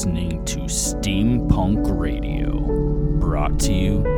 listening to Steampunk Radio, brought to you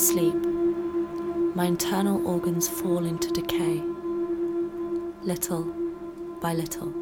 sleep, my internal organs fall into decay, little by little.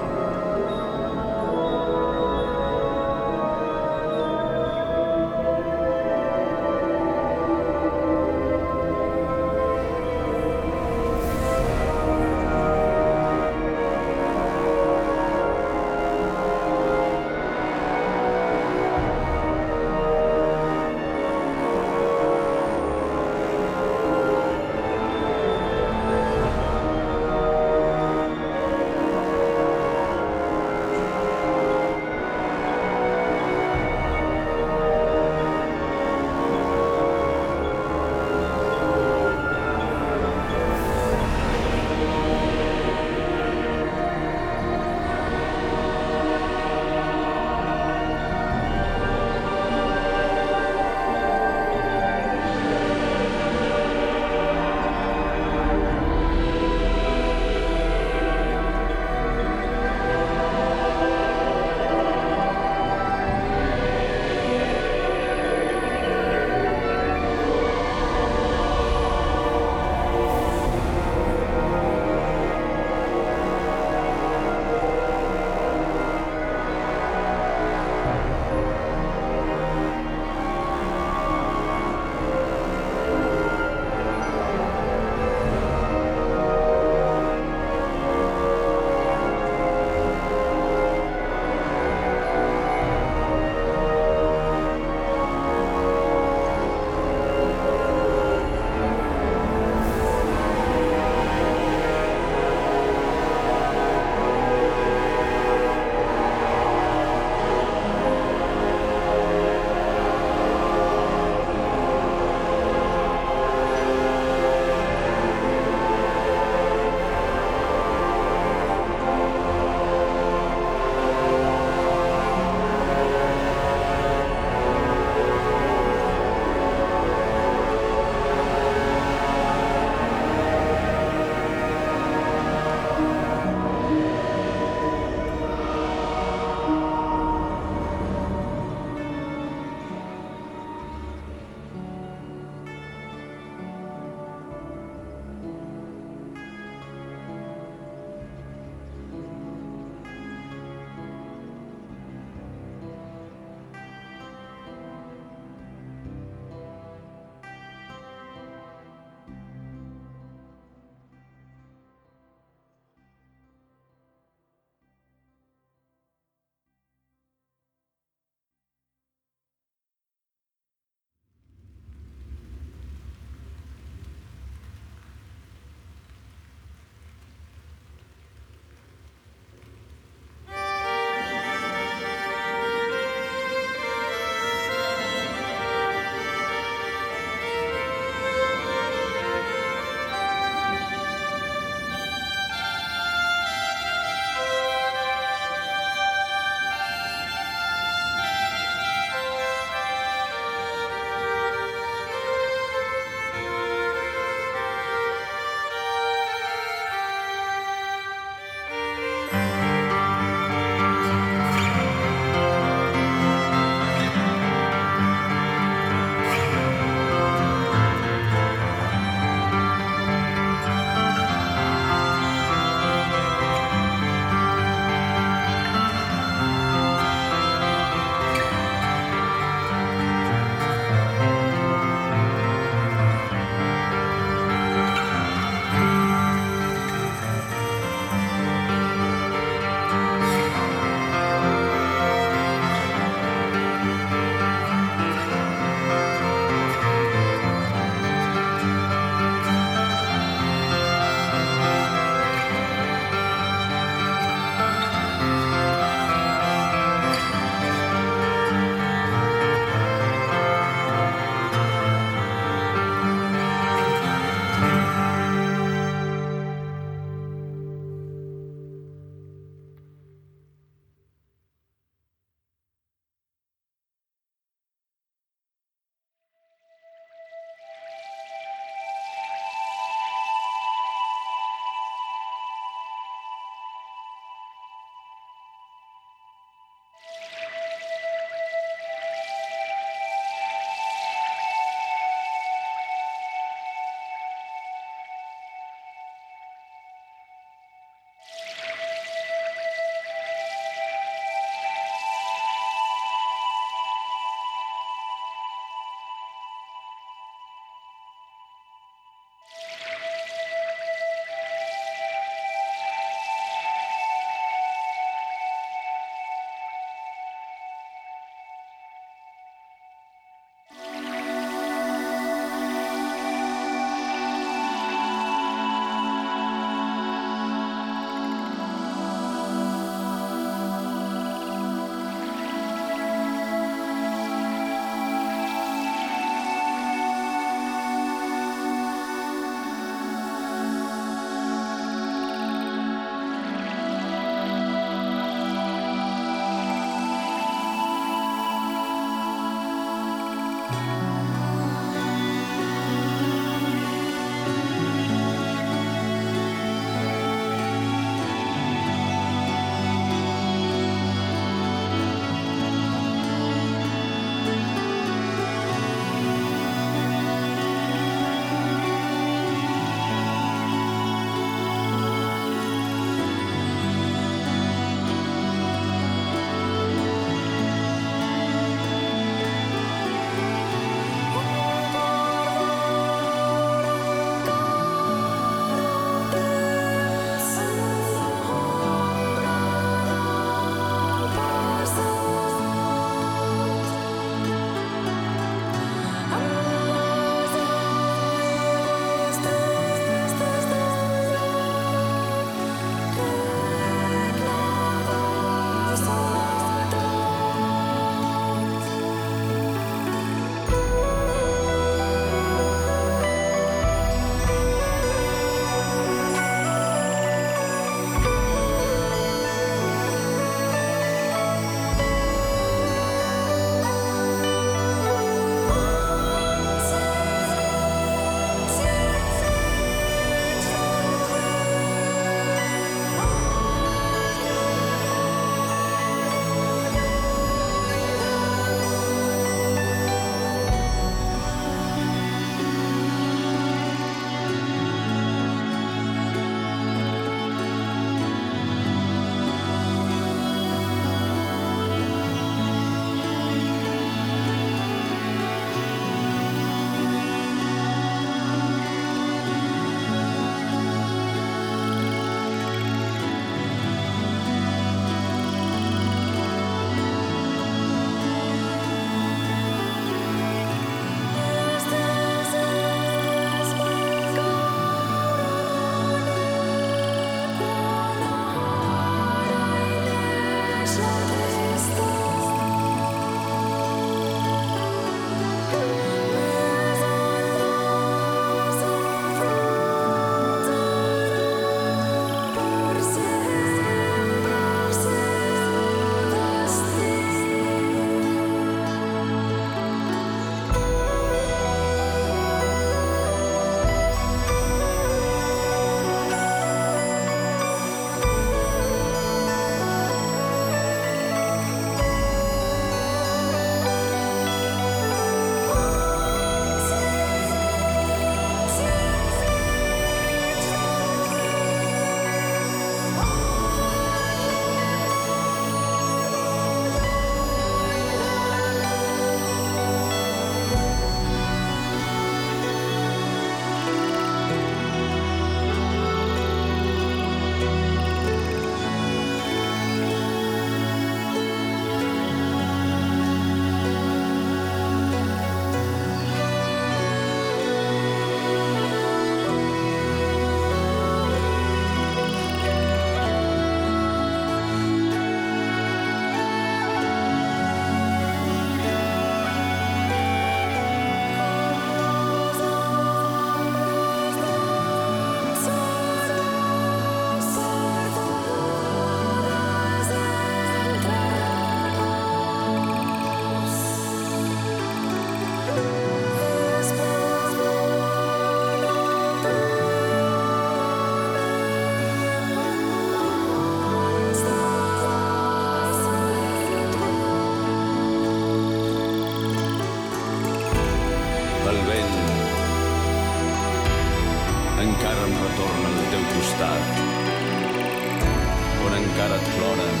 Encara et ploren,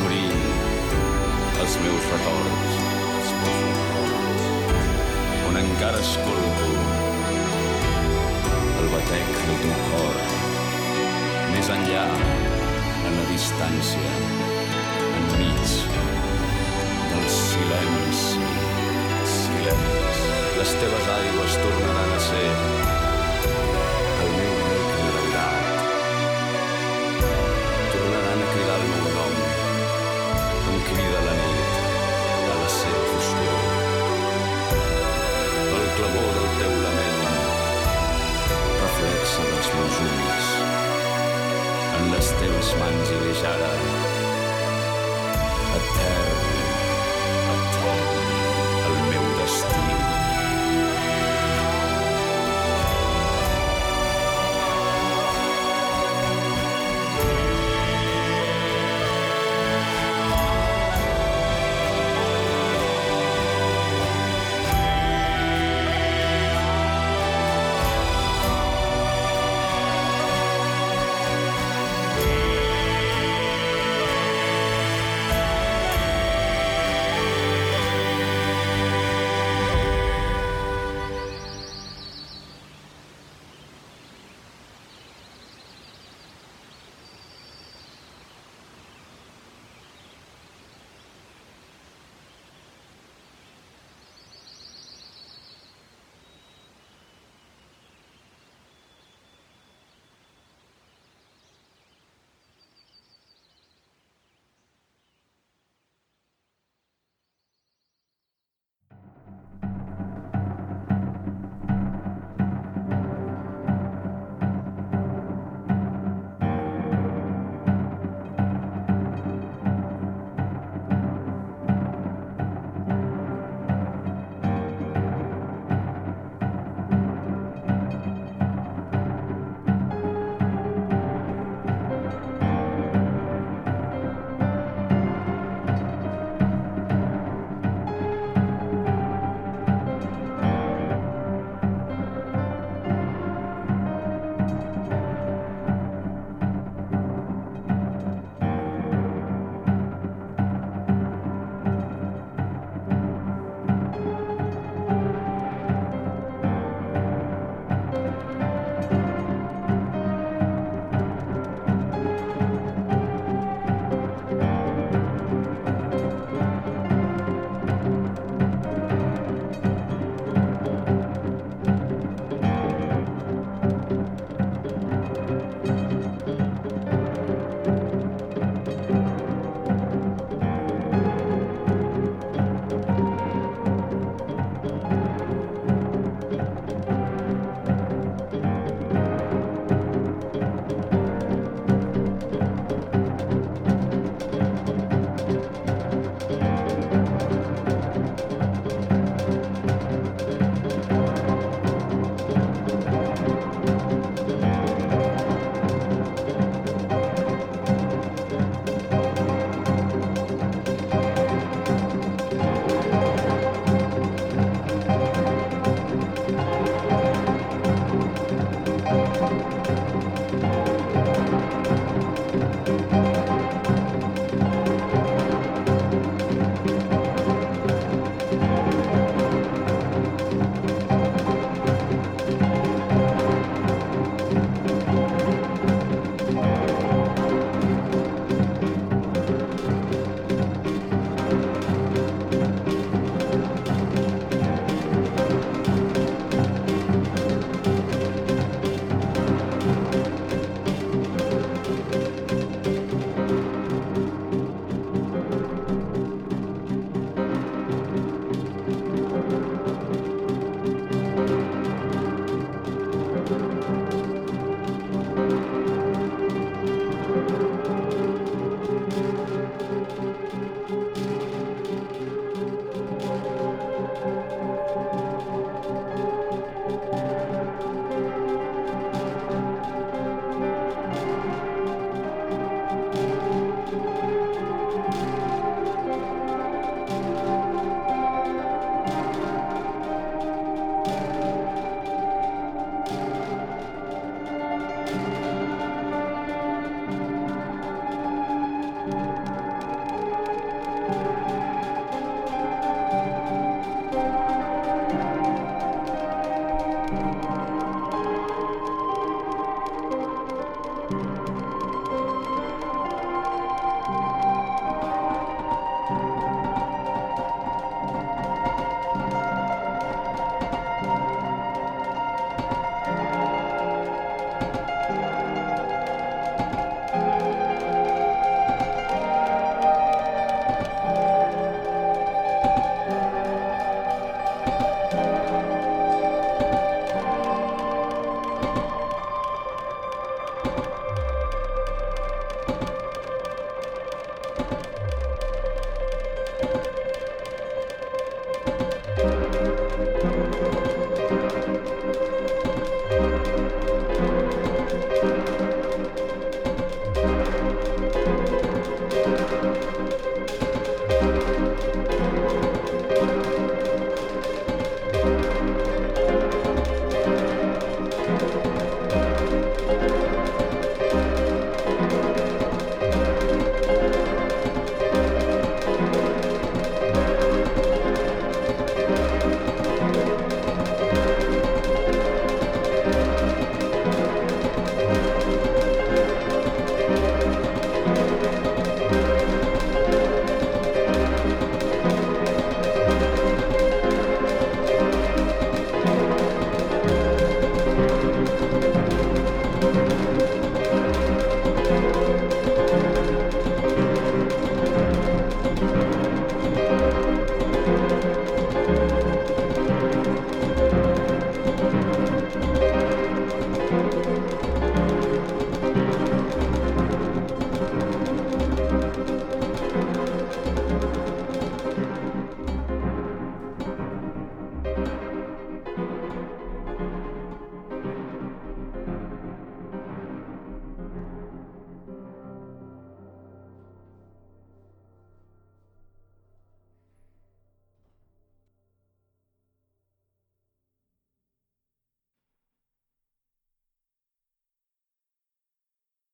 morint, els meus records, els meus records, on encara escolto el batec del teu cor, més enllà, en la distància, enmig del silenci, silenci. Les teves aigües tornaran a ser en les